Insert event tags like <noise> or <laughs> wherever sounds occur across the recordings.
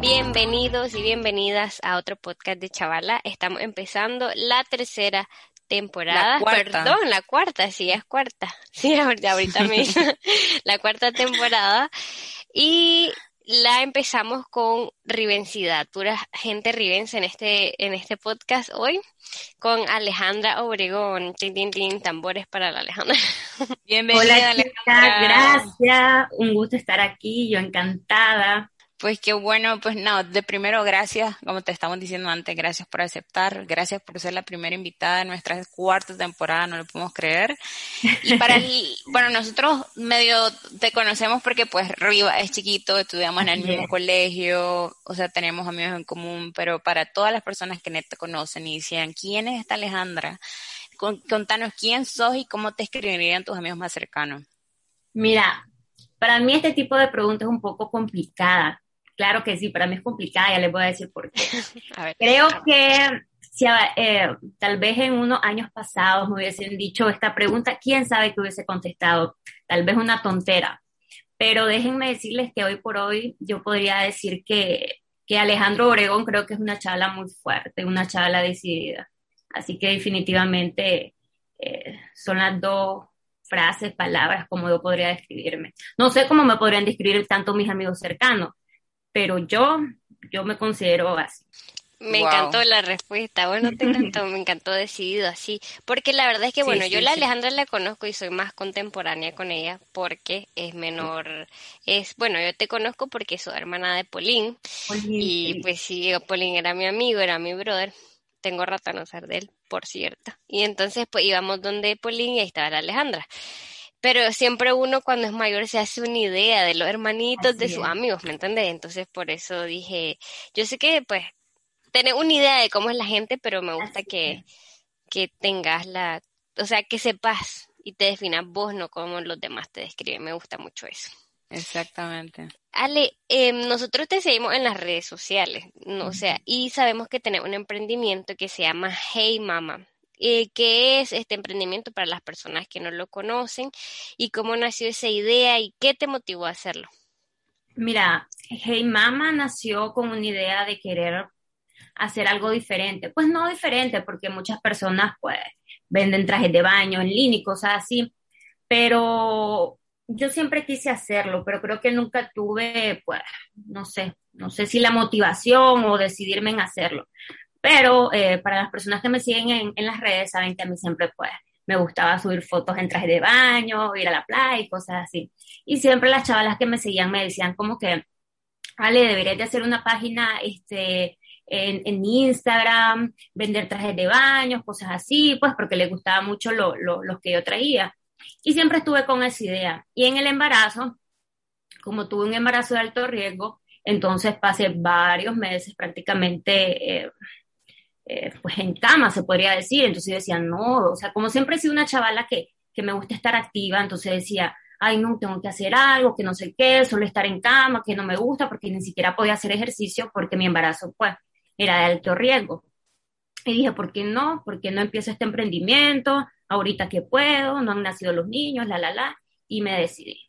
Bienvenidos y bienvenidas a otro podcast de Chavala. Estamos empezando la tercera temporada. Perdón, la cuarta, sí, es cuarta. Sí, <laughs> ahorita <laughs> mismo. la cuarta temporada. Y la empezamos con rivencidad, pura gente rivense en este, en este podcast hoy, con Alejandra Obregón. Tin, tin, tambores para la Alejandra. <laughs> Bienvenida, Alejandra. Gracias, un gusto estar aquí, yo encantada. Pues qué bueno, pues no, de primero gracias, como te estamos diciendo antes, gracias por aceptar, gracias por ser la primera invitada de nuestra cuarta temporada, no lo podemos creer. Y para el, <laughs> bueno, nosotros medio te conocemos porque pues Riva es chiquito, estudiamos en el mismo colegio, o sea, tenemos amigos en común, pero para todas las personas que no te conocen y decían, ¿quién es esta Alejandra? Contanos quién sos y cómo te escribirían tus amigos más cercanos. Mira, para mí este tipo de preguntas es un poco complicada Claro que sí, para mí es complicada, ya les voy a decir por qué. <laughs> Creo que si eh, tal vez en unos años pasados me hubiesen dicho esta pregunta, quién sabe que hubiese contestado, tal vez una tontera. Pero déjenme decirles que hoy por hoy yo podría decir que, que Alejandro Obregón creo que es una chala muy fuerte, una chala decidida. Así que definitivamente eh, son las dos frases, palabras como yo podría describirme. No sé cómo me podrían describir tanto mis amigos cercanos, pero yo, yo me considero así. Me encantó la respuesta, bueno, te encantó, me encantó decidido así, porque la verdad es que, bueno, yo la Alejandra la conozco y soy más contemporánea con ella porque es menor, es, bueno, yo te conozco porque soy hermana de Polín. Y pues sí, Polín era mi amigo, era mi brother, tengo rato a no ser de él, por cierto, y entonces pues íbamos donde Polín y ahí estaba la Alejandra pero siempre uno cuando es mayor se hace una idea de los hermanitos de sus amigos, ¿me entiendes? Entonces por eso dije, yo sé que pues tener una idea de cómo es la gente, pero me gusta que, que tengas la, o sea, que sepas y te definas vos, no como los demás te describen, me gusta mucho eso. Exactamente. Ale, eh, nosotros te seguimos en las redes sociales, ¿no? o sea, y sabemos que tenemos un emprendimiento que se llama Hey Mama. Eh, qué es este emprendimiento para las personas que no lo conocen y cómo nació esa idea y qué te motivó a hacerlo. Mira, Hey Mama nació con una idea de querer hacer algo diferente. Pues no diferente, porque muchas personas pues venden trajes de baño en línea y cosas así, pero yo siempre quise hacerlo, pero creo que nunca tuve, pues, no sé, no sé si la motivación o decidirme en hacerlo. Pero eh, para las personas que me siguen en, las redes, saben que a mí siempre pues me gustaba subir fotos en traje de baño, ir a la playa y cosas así. Y siempre las chavalas que me seguían me decían como que, Ale, deberías de hacer una página este, en, en Instagram, vender trajes de baño, cosas así, pues porque les gustaba mucho lo, lo, los que yo traía. Y siempre estuve con esa idea. Y en el embarazo, como tuve un embarazo de alto riesgo, entonces pasé varios meses prácticamente... Eh, eh, pues en cama, se podría decir. Entonces yo no, o sea, como siempre he sido una chavala que, que me gusta estar activa, entonces decía, ay, no, tengo que hacer algo, que no sé qué, solo estar en cama, que no me gusta, porque ni siquiera podía hacer ejercicio porque mi embarazo, pues, era de alto riesgo. Y dije, ¿por qué no? ¿Por qué no empiezo este emprendimiento? Ahorita que puedo, no han nacido los niños, la, la, la, y me decidí.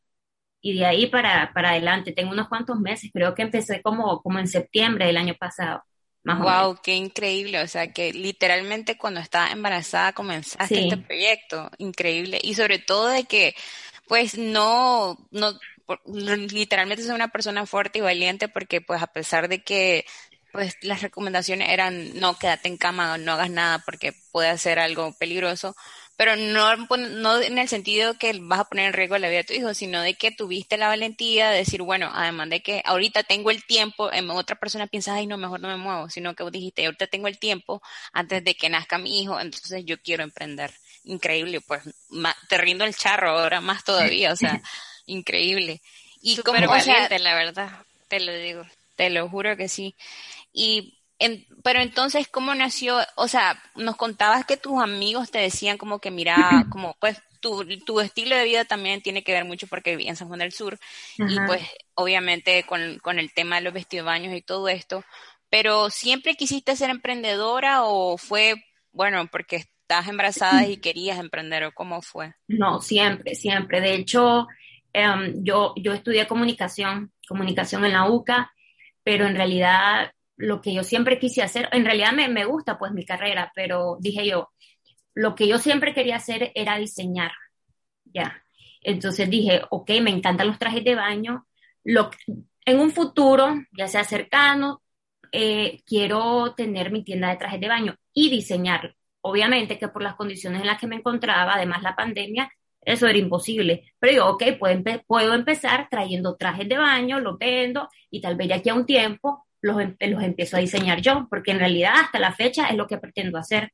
Y de ahí para, para adelante, tengo unos cuantos meses, creo que empecé como, como en septiembre del año pasado wow, qué increíble. O sea, que literalmente cuando estaba embarazada comenzaste este proyecto. Increíble. Y sobre todo de que, pues, no, no, literalmente soy una persona fuerte y valiente porque, pues, a pesar de que, pues, las recomendaciones eran no quédate en cama, no hagas nada porque puede ser algo peligroso pero no, no en el sentido que vas a poner en riesgo la vida de tu hijo, sino de que tuviste la valentía de decir, bueno, además de que ahorita tengo el tiempo, en otra persona piensa, ay, no, mejor no me muevo, sino que vos dijiste, ahorita tengo el tiempo antes de que nazca mi hijo, entonces yo quiero emprender. Increíble, pues te rindo el charro ahora más todavía, o sea, <laughs> increíble. Y como, valiente, la verdad, te lo digo. Te lo juro que sí. Y pero entonces, ¿cómo nació? O sea, nos contabas que tus amigos te decían como que, mira, como pues tu, tu estilo de vida también tiene que ver mucho porque vivía en San Juan del Sur y pues obviamente con, con el tema de los vestidos baños y todo esto, pero ¿siempre quisiste ser emprendedora o fue, bueno, porque estás embarazada y <clears throat> querías emprender o cómo fue? No, siempre, siempre. De hecho, em, yo, yo estudié comunicación, comunicación en la UCA, pero en realidad lo que yo siempre quise hacer, en realidad me, me gusta pues mi carrera, pero dije yo, lo que yo siempre quería hacer era diseñar, ya. Entonces dije, ok, me encantan los trajes de baño, lo, en un futuro, ya sea cercano, eh, quiero tener mi tienda de trajes de baño y diseñarlo. Obviamente que por las condiciones en las que me encontraba, además la pandemia, eso era imposible. Pero yo, ok, puedo, empezar trayendo trajes de baño, los vendo y tal vez ya aquí a un tiempo los, em, los empiezo a diseñar yo, porque en realidad hasta la fecha es lo que pretendo hacer,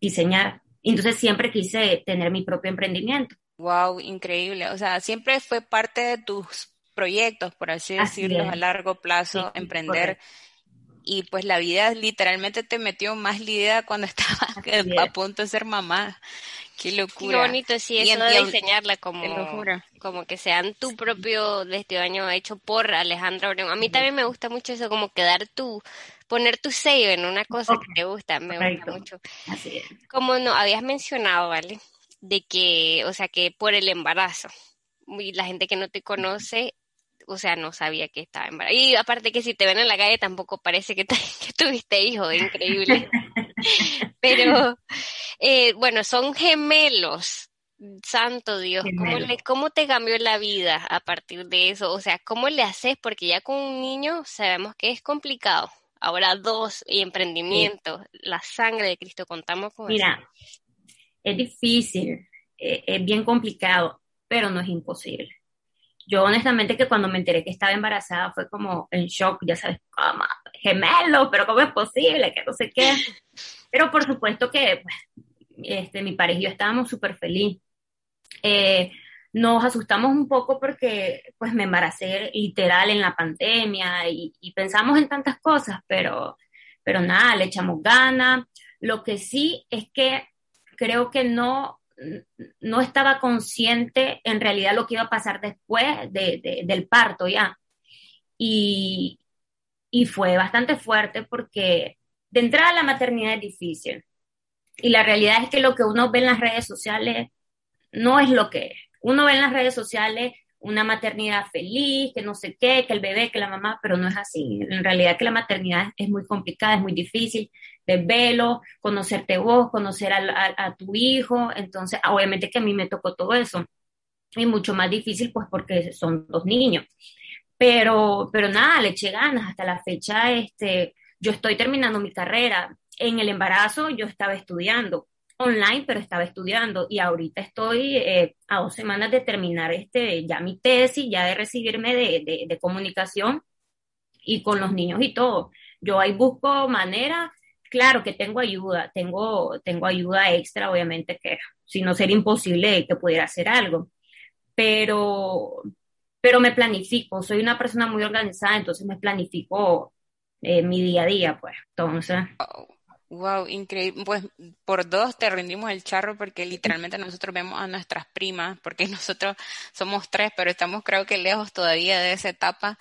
diseñar. Entonces siempre quise tener mi propio emprendimiento. Wow, increíble. O sea, siempre fue parte de tus proyectos, por así, decirlo, a largo plazo, emprender. Y pues la vida literalmente te metió más la idea cuando <laughs> estabas a punto de ser mamá. Qué locura. Qué bonito, sí, eso de diseñarla como, como que sean tu propio de año hecho por Alejandra Obregón. A mí también me gusta mucho eso, como quedar tú, poner tu sello en una cosa que te gusta, me gusta mucho. Así es. Como no habías mencionado, ¿vale? De que, o sea, que por el embarazo, y la gente que no te conoce o sea, no sabía que estaba embarazada. Y aparte que si te ven en la calle tampoco parece que, <laughs> tuviste hijo, increíble. <laughs> Pero, eh, bueno, son gemelos. Santo Dios, ¿cómo, le, ¿cómo te cambió la vida a partir de eso? O sea, ¿cómo le haces? Porque ya con un niño sabemos que es complicado. Ahora dos y emprendimiento, la sangre de Cristo, contamos con Mira, es difícil, eh, es bien complicado, pero no es imposible yo honestamente que cuando me enteré que estaba embarazada fue como en shock, ya sabes, como gemelo, pero ¿cómo es posible? Que no sé qué. <laughs> Pero por supuesto que pues, este, mi pareja y yo estábamos súper felices. Eh, nos asustamos un poco porque pues me embaracé literal en la pandemia y, y, pensamos en tantas cosas, pero, pero nada, le echamos ganas. Lo que sí es que creo que no no estaba consciente en realidad lo que iba a pasar después del parto ya. Y, fue bastante fuerte porque de entrada la maternidad es difícil. Y la realidad es que lo que uno ve en las redes sociales no es lo que es. Uno ve en las redes sociales una maternidad feliz, que no sé qué, que el bebé, que la mamá, pero no es así. En realidad que la maternidad es muy complicada, es muy difícil de verlo, conocerte vos, conocer a, tu hijo. Entonces, obviamente que a mí me tocó todo eso. Y mucho más difícil, pues porque son dos niños. Pero, pero nada, le eché ganas. Hasta la fecha, este, yo estoy terminando mi carrera. En el embarazo yo estaba estudiando online, pero estaba estudiando y ahorita estoy eh, a dos semanas de terminar este, ya mi tesis, ya de recibirme de, de, comunicación y con los niños y todo. Yo ahí busco manera, claro que tengo ayuda, tengo, tengo ayuda extra, obviamente que si no sería imposible que pudiera hacer algo, pero, pero me planifico, soy una persona muy organizada, entonces me planifico eh, mi día a día, pues, entonces. Wow, increíble. Pues por dos te rendimos el charro porque literalmente nosotros vemos a nuestras primas, porque <laughs> nosotros somos tres, pero estamos creo que lejos todavía de esa etapa.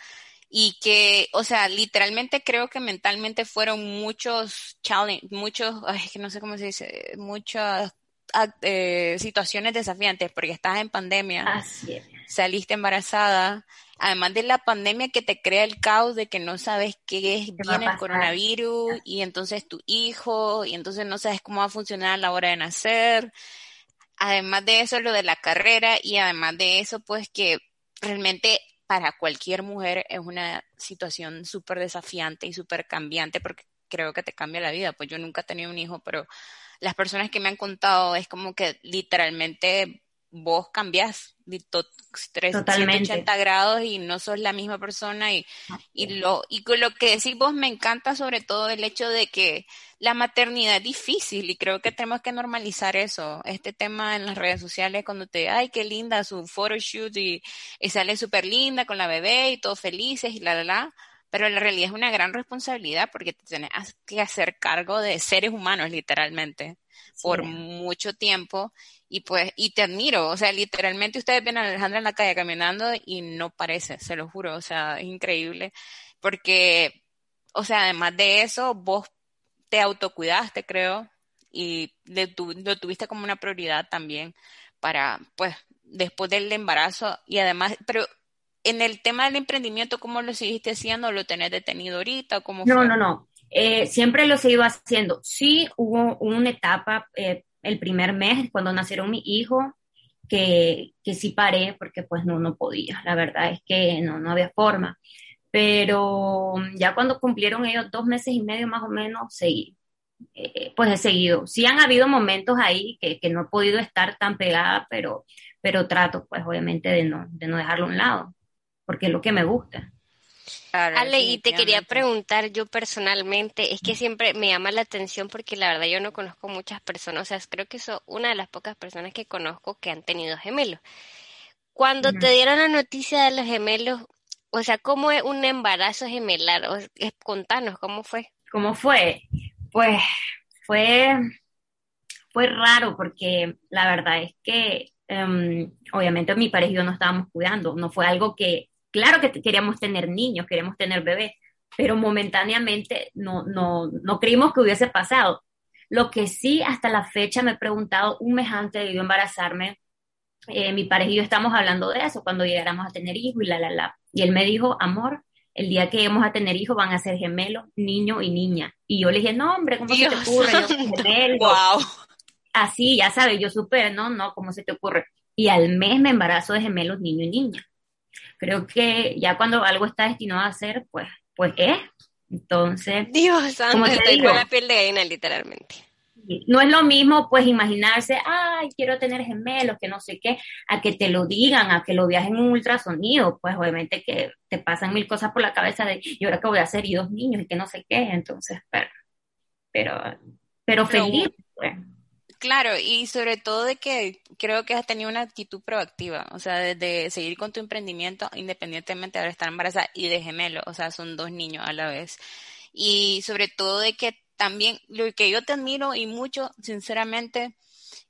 Y que, o sea, literalmente creo que mentalmente fueron muchos challenge, muchos, ay, que no sé cómo se dice, muchas ah, eh, situaciones desafiantes, porque estás en pandemia, Así saliste embarazada, además de la pandemia que te crea el caos de que no sabes qué es, viene el coronavirus y entonces tu hijo y entonces no sabes cómo va a funcionar a la hora de nacer. Además de eso, lo de la carrera y además de eso, pues que realmente para cualquier mujer es una situación súper desafiante y súper cambiante porque creo que te cambia la vida. Pues yo nunca he tenido un hijo, pero las personas que me han contado es como que literalmente vos cambiás 380 grados y no sos la misma persona y, y lo y con lo que decís vos me encanta sobre todo el hecho de que la maternidad es difícil y creo que tenemos que normalizar eso. Este tema en las redes sociales cuando te ay qué linda su photoshoot y, y sale súper linda con la bebé y todos felices y la la la pero la realidad es una gran responsabilidad porque te tienes que hacer cargo de seres humanos literalmente por mucho tiempo y pues, y te admiro, o sea, literalmente ustedes ven a Alejandra en la calle caminando y no parece, se lo juro, o sea, es increíble, porque, o sea, además de eso, vos te autocuidaste, creo, y le lo tuviste como una prioridad también para, pues, después del embarazo y además, pero en el tema del emprendimiento, ¿cómo lo seguiste haciendo? ¿Lo tenés detenido ahorita? ¿Cómo no, no, no. Eh, siempre lo he ido haciendo. Sí hubo una etapa, eh, el primer mes, cuando nacieron mi hijo, que, que sí paré porque pues no, no podía. La verdad es que no, no había forma. Pero ya cuando cumplieron ellos dos meses y medio más o menos, seguí. Eh, pues he seguido. Sí han habido momentos ahí que, que, no he podido estar tan pegada, pero, pero trato pues obviamente de no, de no dejarlo a un lado, porque es lo que me gusta. Ale, y te quería preguntar yo personalmente, es que siempre me llama la atención porque la verdad yo no conozco muchas personas, o sea, creo que soy una de las pocas personas que conozco que han tenido gemelos. Cuando te dieron la noticia de los gemelos, o sea, ¿cómo es un embarazo gemelar? O, contanos, ¿cómo fue? ¿Cómo fue? Pues fue, fue raro porque la verdad es que em, obviamente mi pareja y yo no estábamos cuidando, no fue algo que Claro que queríamos tener niños, queríamos tener bebés, pero momentáneamente no, no, no creímos que hubiese pasado. Lo que sí hasta la fecha me he preguntado un mes antes de yo embarazarme, eh, mi pareja y yo estamos hablando de eso, cuando llegáramos a tener hijos y la, la, la. Y él me dijo, amor, el día que lleguemos a tener hijos van a ser gemelos, niño y niña. Y yo le dije, no, hombre, ¿cómo se te ocurre? Yo, wow. Así, ya sabes, yo supe, no, no, ¿cómo se te ocurre? Y al mes me embarazo de gemelos, niño y niña creo que ya cuando algo está destinado a ser, pues, pues es. Entonces, Dios santo, te digo, la piel de gallina literalmente. No es lo mismo, pues, imaginarse, ay, quiero tener gemelos, que no sé qué, a que te lo digan, a que lo viajen en un ultrasonido, pues obviamente que te pasan mil cosas por la cabeza de, y ahora que voy a hacer, y dos niños, y que no sé qué, entonces, pero, pero, pero feliz, pues. Claro, y sobre todo de que creo que has tenido una actitud proactiva, o sea, de, seguir con tu emprendimiento independientemente de estar embarazada y de gemelo, o sea, son dos niños a la vez. Y sobre todo de que también lo que yo te admiro y mucho, sinceramente,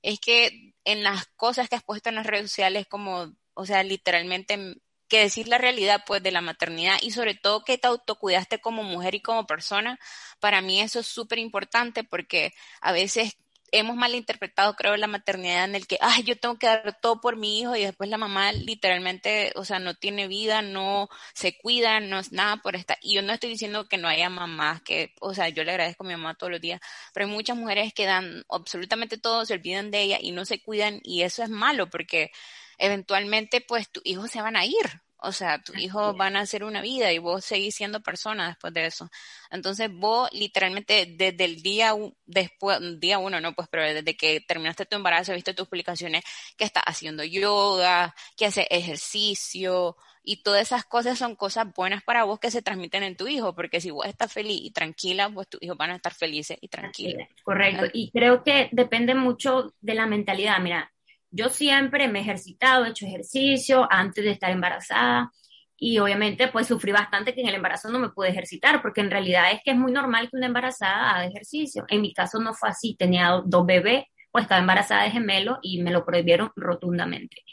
es que en las cosas que has puesto en las redes sociales, como, o sea, literalmente que decir la realidad pues de la maternidad y sobre todo que te autocuidaste como mujer y como persona, para mí eso es súper importante porque a veces hemos malinterpretado, creo, la maternidad en el que, ay, yo tengo que dar todo por mi hijo y después la mamá literalmente, o sea, no tiene vida, no se cuida, no es nada por esta. Y yo no estoy diciendo que no haya mamás que, o sea, yo le agradezco a mi mamá todos los días, pero hay muchas mujeres que dan absolutamente todo, se olvidan de ella y no se cuidan y eso es malo porque eventualmente pues tus hijos se van a ir, o sea, tus hijos van a hacer una vida y vos seguís siendo persona después de eso. Entonces vos literalmente desde el día después, día uno, no, pues, pero desde que terminaste tu embarazo, viste tus publicaciones que estás haciendo yoga, que haces ejercicio y todas esas cosas son cosas buenas para vos que se transmiten en tu hijo, porque si vos estás feliz y tranquila, pues tus hijos van a estar felices y tranquilos. Correcto. Y creo que depende mucho de la mentalidad. Mira, yo siempre me he ejercitado, he hecho ejercicio antes de estar embarazada y obviamente pues sufrí bastante que en el embarazo no me pude ejercitar porque en realidad es que es muy normal que una embarazada haga ejercicio. En mi caso no fue así, tenía dos bebés, pues estaba embarazada de gemelo y me lo prohibieron rotundamente.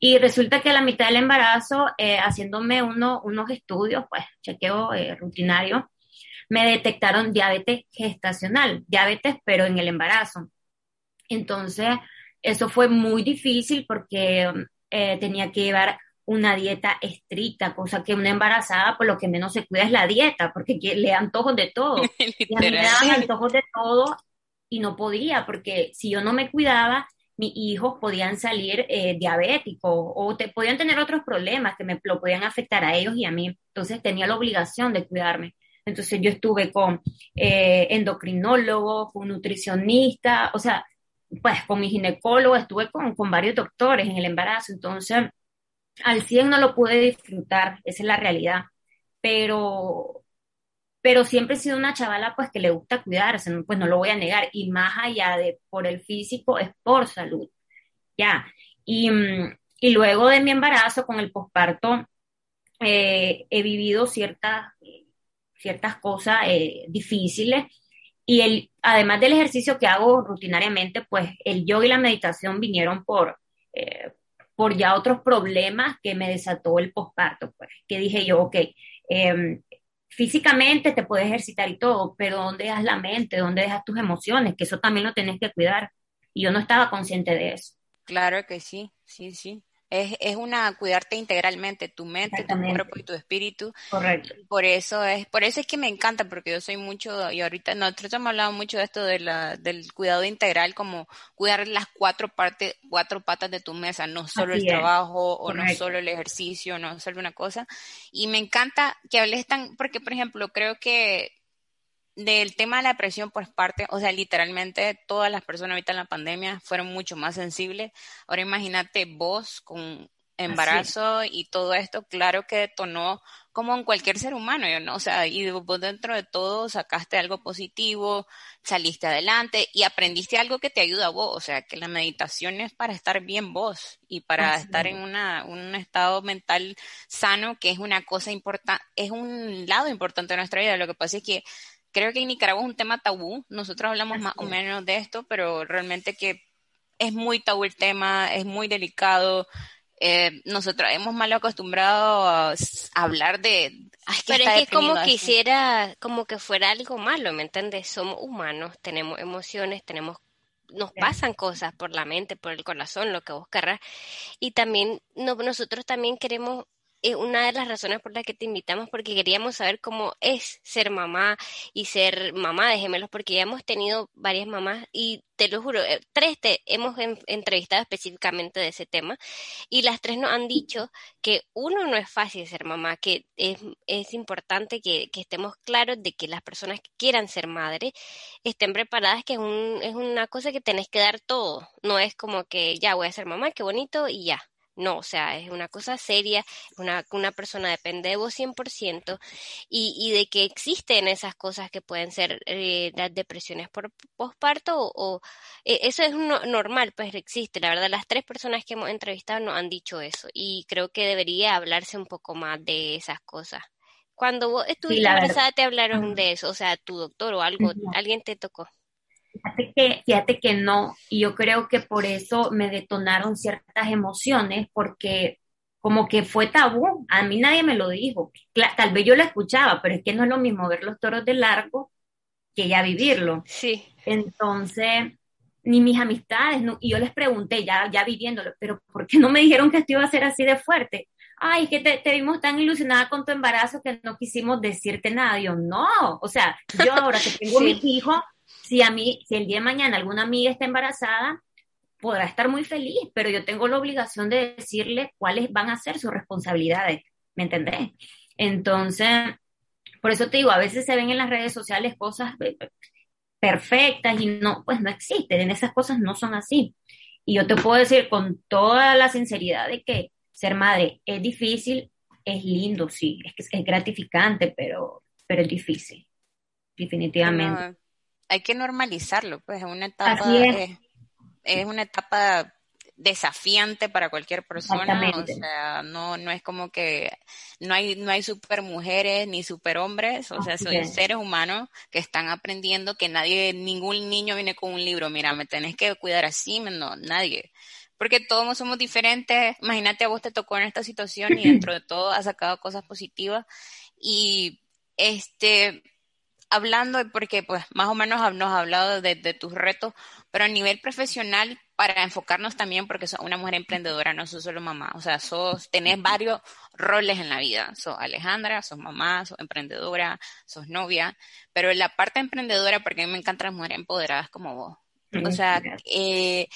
Y resulta que a la mitad del embarazo, eh, haciéndome uno, unos estudios, pues chequeo eh, rutinario, me detectaron diabetes gestacional, diabetes pero en el embarazo. Entonces, eso fue muy difícil porque eh, tenía que llevar una dieta estricta, cosa que una embarazada, por lo que menos se cuida es la dieta, porque le antojos de todo. y a mí me daban antojos de todo y no podía, porque si yo no me cuidaba, mis hijos podían salir eh, diabéticos o te, podían tener otros problemas que me lo podían afectar a ellos y a mí. Entonces tenía la obligación de cuidarme. Entonces yo estuve con eh, endocrinólogo, con nutricionista, o sea, pues con mi ginecólogo, estuve con, con varios doctores en el embarazo, entonces al 100 no lo pude disfrutar, esa es la realidad, pero, pero siempre he sido una chavala pues que le gusta cuidarse, pues no lo voy a negar, y más allá de por el físico, es por salud, ya, y, y luego de mi embarazo con el posparto, eh, he vivido ciertas, ciertas cosas eh, difíciles, y el, además del ejercicio que hago rutinariamente, pues el yoga y la meditación vinieron por, eh, por ya otros problemas que me desató el posparto, pues, que dije yo, ok, em, físicamente te puedes ejercitar y todo, pero ¿dónde dejas la mente? ¿Dónde dejas tus emociones? Que eso también lo tenés que cuidar. Y yo no estaba consciente de eso. Claro que sí, sí, sí. Es, es una cuidarte integralmente, tu mente, tu cuerpo y tu espíritu. Correcto. Por eso es, por eso es que me encanta, porque yo soy mucho, y ahorita nosotros hemos hablado mucho de esto de la, del cuidado integral, como cuidar las cuatro partes, cuatro patas de tu mesa, no solo el trabajo, o no solo el ejercicio, no solo una cosa. Y me encanta que hables tan, porque por ejemplo, creo que del tema de la depresión por parte, o sea, literalmente todas las personas ahorita en la pandemia fueron mucho más sensibles. Ahora imagínate vos con embarazo y todo esto, claro que detonó como en cualquier ser humano, ¿no? O sea, y vos dentro de todo sacaste algo positivo, saliste adelante y aprendiste algo que te ayuda a vos, o sea, que la meditación es para estar bien vos y para estar en una, un estado mental sano, que es una cosa importante, es un lado importante de nuestra vida. Lo que pasa es que creo que en Nicaragua es un tema tabú. Nosotros hablamos más o menos de esto, pero realmente que es muy tabú el tema, es muy delicado. Eh, nosotros hemos mal acostumbrado a, hablar de... pero es que como quisiera, como que fuera algo malo, ¿me entiendes? Somos humanos, tenemos emociones, tenemos nos pasan cosas por la mente, por el corazón, lo que vos querrás. Y también nosotros también queremos es una de las razones por las que te invitamos, porque queríamos saber cómo es ser mamá y ser mamá de gemelos, porque ya hemos tenido varias mamás y te lo juro, eh, tres te hemos entrevistado específicamente de ese tema y las tres nos han dicho que uno no es fácil ser mamá, que es, es importante que, que, estemos claros de que las personas que quieran ser madre estén preparadas, que es, un, es una cosa que tenés que dar todo, no es como que ya voy a ser mamá, qué bonito y ya no, o sea, es una cosa seria, una, una persona depende de vos 100% y, y de que existen esas cosas que pueden ser eh, las depresiones por posparto o, e, eso es normal, pues existe. La verdad, las tres personas que hemos entrevistado nos han dicho eso y creo que debería hablarse un poco más de esas cosas. Cuando vos estuviste embarazada te hablaron de eso, o sea, tu doctor o algo, alguien te tocó. Fíjate que, fíjate que no, y yo creo que por eso me detonaron ciertas emociones, porque como que fue tabú, a mí nadie me lo dijo, tal vez yo lo escuchaba, pero es que no es lo mismo ver los toros de largo que ya vivirlo. Sí. Entonces, ni mis amistades, y yo les pregunté ya, ya viviéndolo, pero ¿por qué no me dijeron que esto iba a ser así de fuerte? Ay, que te, te vimos tan ilusionada con tu embarazo que no quisimos decirte nada. Yo, no, o sea, yo ahora que tengo mi hijo, si a mí, si el día de mañana alguna amiga está embarazada, podrá estar muy feliz, pero yo tengo la obligación de decirle cuáles van a ser sus responsabilidades, ¿me entendés? Entonces, por eso te digo, a veces se ven en las redes sociales cosas eh, perfectas y no, pues no existen, esas cosas no son así. Y yo te puedo decir con toda la sinceridad de que ser madre es difícil, es lindo, sí, es, es gratificante, pero, pero es difícil, definitivamente hay que normalizarlo, pues es una etapa, es. una etapa desafiante para cualquier persona, o sea, no, no es como que no hay, no hay super mujeres ni super hombres, o sea, son seres humanos que están aprendiendo que nadie, ningún niño viene con un libro, mira, me tenés que cuidar así, no, nadie. Porque todos somos diferentes, imagínate a vos te tocó en esta situación y <clears throat> dentro de todo has sacado cosas positivas. Y este, hablando, porque pues más o menos nos has hablado de, tus retos, pero a nivel profesional, para enfocarnos también, porque sos una mujer emprendedora, no sos solo mamá, o sea, sos, tenés varios roles en la vida, sos Alejandra, sos mamá, sos emprendedora, sos novia, pero la parte emprendedora, porque a mí me encantan las mujeres empoderadas como vos, o sea, eh,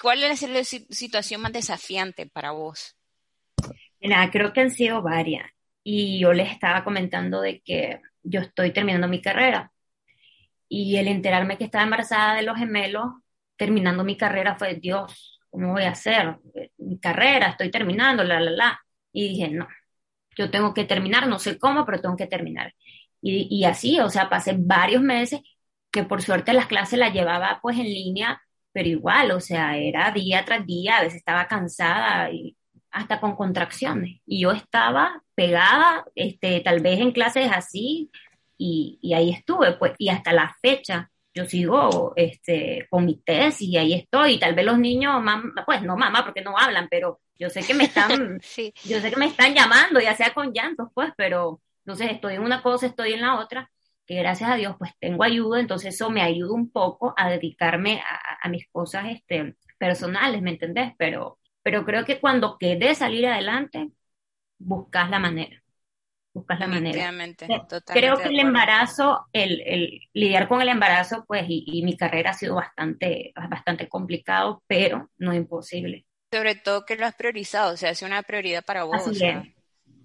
¿cuál es la situación más desafiante para vos? Mira, creo que han sido varias, y yo les estaba comentando de que yo estoy terminando mi carrera. Y el enterarme que estaba embarazada de los gemelos, terminando mi carrera, fue, Dios, ¿cómo voy a hacer? Mi carrera, estoy terminando, la, la, la. Y dije, no, yo tengo que terminar, no sé cómo, pero tengo que terminar. Y, y así, o sea, pasé varios meses que por suerte las clases las llevaba pues en línea, pero igual, o sea, era día tras día, a veces estaba cansada y hasta con contracciones. Y yo estaba pegada, este, tal vez en clases así, y, y ahí estuve, pues, y hasta la fecha yo sigo este, con mi tesis y ahí estoy. Y tal vez los niños, pues no mamá, porque no hablan, pero yo sé que me están, <laughs> yo sé que me están llamando, ya sea con llantos, pues, pero entonces estoy en una cosa, estoy en la otra, que gracias a Dios pues tengo ayuda, entonces eso me ayuda un poco a dedicarme a, a mis cosas este, personales, ¿me entendés? Pero pero creo que cuando querés salir adelante, buscas la manera. Buscas la manera. Creo que el embarazo, el, el, lidiar con el embarazo, pues, y, mi carrera ha sido bastante, bastante complicado, pero no imposible. Sobre todo que lo has priorizado, o sea, es una prioridad para vos.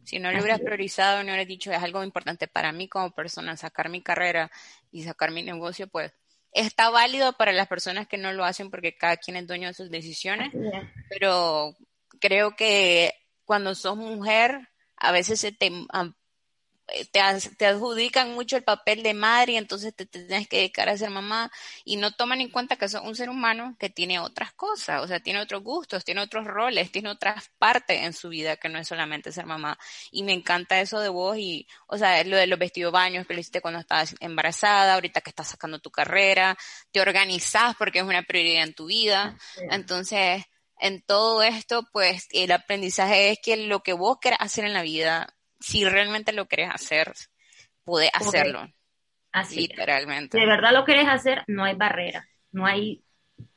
Si no lo hubieras priorizado, no hubieras dicho, es algo importante para mí como persona, sacar mi carrera y sacar mi negocio, pues está válido para las personas que no lo hacen porque cada quien es dueño de sus decisiones, pero creo que cuando sos mujer, a veces se te te, te, adjudican mucho el papel de madre y entonces te, tienes que dedicar a ser mamá y no toman en cuenta que sos un ser humano que tiene otras cosas, o sea, tiene otros gustos, tiene otros roles, tiene otras partes en su vida que no es solamente ser mamá. Y me encanta eso de vos y, o sea, lo de los vestidos baños que lo hiciste cuando estabas embarazada, ahorita que estás sacando tu carrera, te organizás porque es una prioridad en tu vida. Entonces, en todo esto, pues el aprendizaje es que lo que vos querés hacer en la vida si realmente lo quieres hacer, puedes hacerlo. Así. Literalmente. De verdad lo quieres hacer, no hay barrera. No hay.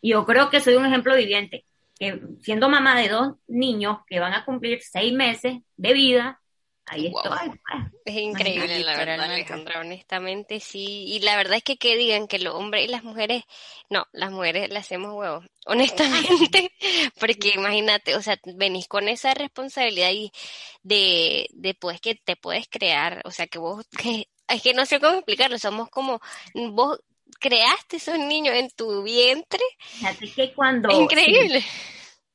Yo creo que soy un ejemplo viviente. Que siendo mamá de dos niños que van a cumplir seis meses de vida, Ahí estoy. Pues. Es increíble, la verdad, Alejandra, honestamente sí. Y la verdad es que que digan que los hombres y las mujeres, no, las mujeres le hacemos huevos, <laughs> honestamente, porque imagínate, o sea, venís con esa responsabilidad y de, de pues que te puedes crear, o sea, que vos, <laughs> que, es que no sé cómo explicarlo, somos como, vos creaste esos niños en tu vientre. Fíjate que cuando... increíble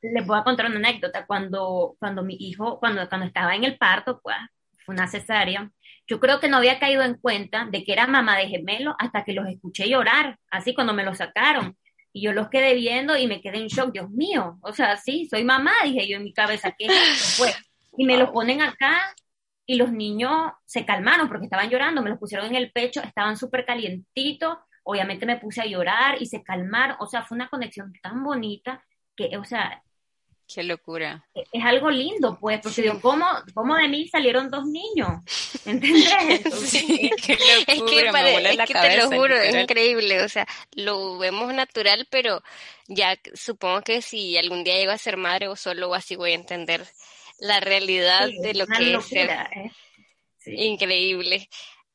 les voy a contar una anécdota. Cuando, cuando mi hijo, cuando, cuando estaba en el parto, pues fue una cesárea, yo creo que no había caído en cuenta de que era mamá de gemelo hasta que los escuché llorar, así cuando me los sacaron. Y yo los quedé viendo y me quedé en shock, Dios mío, o sea, sí, soy mamá, dije yo en mi cabeza, ¿qué fue? Y me los ponen acá y los niños se calmaron porque estaban llorando, me los pusieron en el pecho, estaban súper calientitos, obviamente me puse a llorar y se calmaron, o sea, fue una conexión tan bonita que, o sea, Qué locura. Es algo lindo, pues, porque digo, ¿cómo, ¿cómo, de mí salieron dos niños? <laughs> ¿Entendés? sí, <laughs> qué locura, es que, te lo juro, es increíble, o sea, lo vemos natural, pero ya supongo que si algún día llego a ser madre o solo así voy a entender la realidad de lo que es ser. ¿eh? Increíble.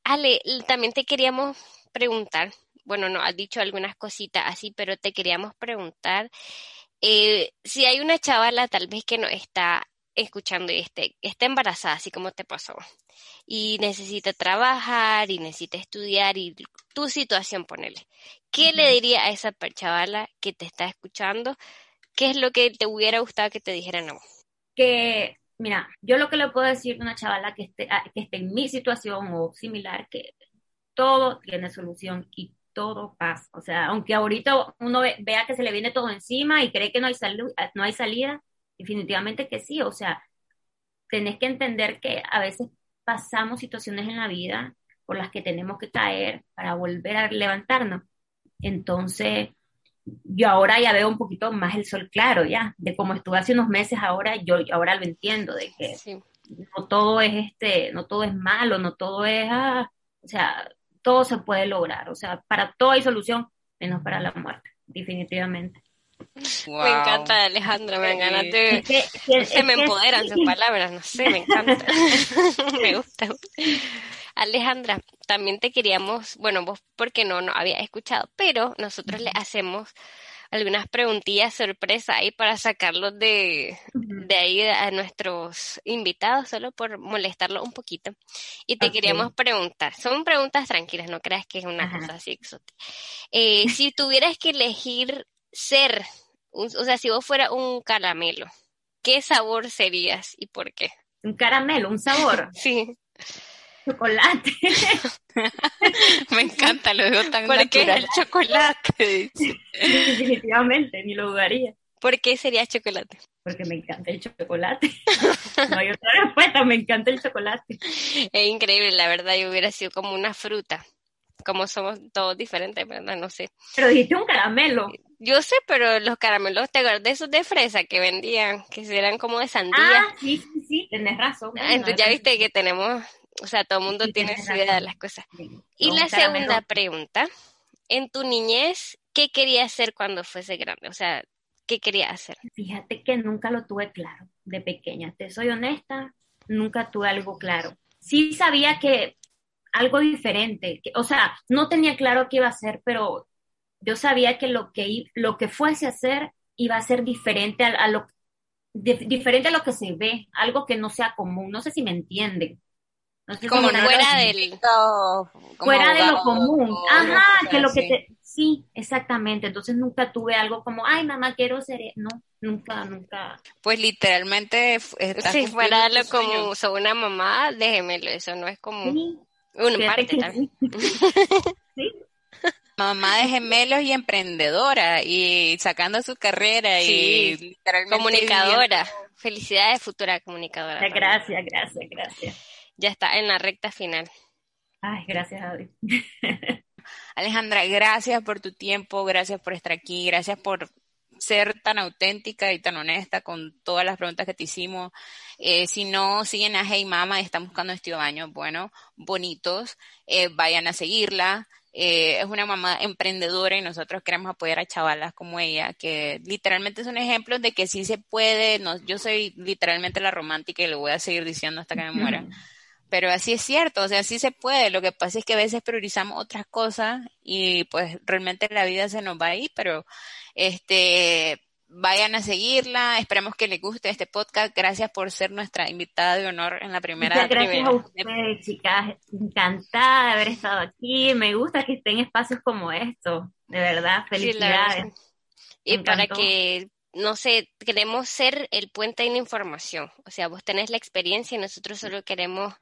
Ale, también te queríamos preguntar, bueno, no, has dicho algunas cositas así, pero te queríamos preguntar eh, si hay una chavala tal vez que no está escuchando y esté, está embarazada, así como te pasó, y necesita trabajar y necesita estudiar y tu situación, ponele, ¿qué le diría a esa chavala que te está escuchando? ¿Qué es lo que te hubiera gustado que te dijera no? Que, mira, yo lo que le puedo decir a una chavala que esté, ah, que esté en mi situación o similar, que todo tiene solución y todo pasa. O sea, aunque ahorita uno vea que se le viene todo encima y cree que no hay, no hay salida, definitivamente que sí. O sea, tenés que entender que a veces pasamos situaciones en la vida por las que tenemos que caer para volver a levantarnos. Entonces, yo ahora ya veo un poquito más el sol claro, ya, de como estuve hace unos meses ahora, yo ahora lo entiendo, de que no todo es este, no todo es malo, no todo es, ah, o sea, todo se puede lograr. O sea, para todo hay solución, menos para la muerte, definitivamente. Me encanta, Alejandra, me encanta. se me empoderan sus palabras, no sé, me encanta. <laughs> me gusta. Alejandra, también te queríamos, bueno, vos porque no, no había escuchado, pero nosotros le hacemos algunas preguntillas sorpresa ahí para sacarlos de, de ahí a nuestros invitados, solo por molestarlos un poquito. Y te queríamos preguntar, son preguntas tranquilas, no creas que es una cosa así exótica. Eh, <laughs> si tuvieras que elegir ser, o sea, si vos fuera un caramelo, ¿qué sabor serías y por qué? Un caramelo, un sabor. <laughs> sí chocolate. <laughs> Me encanta, lo digo tan ¿Por qué el chocolate? Definitivamente, ni lo dudaría. ¿Por qué sería chocolate? Porque me encanta el chocolate. <laughs> No hay otra respuesta, me encanta el chocolate. Es increíble, la verdad, yo hubiera sido como una fruta. Como somos todos diferentes, ¿verdad? No sé. Pero dijiste un caramelo. Yo sé, pero los caramelos, ¿te acuerdas de esos de fresa que vendían? Que eran como de sandía. Ah, sí, sí, sí, tenés razón. Ah, entonces ya viste que tenemos o sea, todo el mundo tiene su idea de las cosas. Y la segunda pregunta, en tu niñez, ¿qué querías ser cuando fuese grande? O sea, qué quería hacer? Fíjate que nunca lo tuve claro de pequeña, te soy honesta, nunca tuve algo claro. Sí sabía que algo diferente, o sea, no tenía claro qué iba a hacer, pero yo sabía que lo que, lo que fuese a hacer iba a ser diferente a, lo diferente a lo que se ve, algo que no sea común, no sé si me entienden. Como fuera del fuera de lo común. Ajá, que lo que te sí, exactamente. Entonces nunca tuve algo como, "Ay, mamá, quiero ser", e-". no, nunca, nunca. Pues literalmente si fuera lo como soy una mamá de gemelo, eso no es como una parte también. <laughs> sí. mamá de gemelos y emprendedora y sacando su carrera y literalmente comunicadora. Felicidades, futura comunicadora. Gracias, gracias, gracias. Ya está en la recta final. Ay, gracias, Adri. <laughs> Alejandra, gracias por tu tiempo, gracias por estar aquí, gracias por ser tan auténtica y tan honesta con todas las preguntas que te hicimos. Eh, si no siguen a Hey Mama y están buscando este baño, bueno, bonitos, eh, vayan a seguirla. Eh, es una mamá emprendedora y nosotros queremos apoyar a chavalas como ella, que literalmente es un ejemplo de que sí se puede, no, yo soy literalmente la romántica y lo voy a seguir diciendo hasta que me muera. Pero así es cierto, o sea, sí se puede. Lo que pasa es que a veces priorizamos otras cosas y pues realmente la vida se nos va ahí, pero este, vayan a seguirla. Esperemos que les guste este podcast. Gracias por ser nuestra invitada de honor en la primera. Muchas gracias a ustedes, chicas. Encantada de haber estado aquí. Me gusta que estén espacios como estos. De verdad, felicidades. y para que, no sé, queremos ser el puente de la información. O sea, vos tenés la experiencia y nosotros solo queremos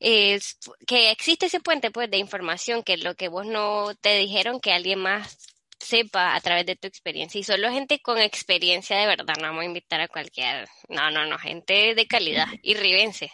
eh, que existe ese puente pues de información que lo que vos no te dijeron que alguien más sepa a través de tu experiencia. Y solo gente con experiencia de verdad, no vamos a invitar a cualquier, no, no, no, gente de calidad y ribense.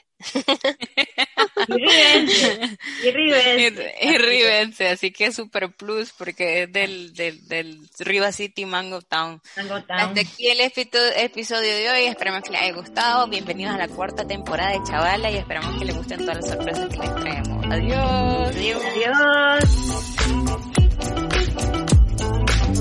Y ribense. Y, ribense, así que super plus porque es del, del, del Riva City Mango Town. Mango Town. Hasta aquí el episodio de hoy, esperamos que les haya gustado. Bienvenidos a la cuarta temporada de Chavala y esperamos que les gusten todas las sorpresas que les traemos. Adiós. Adiós. Adiós.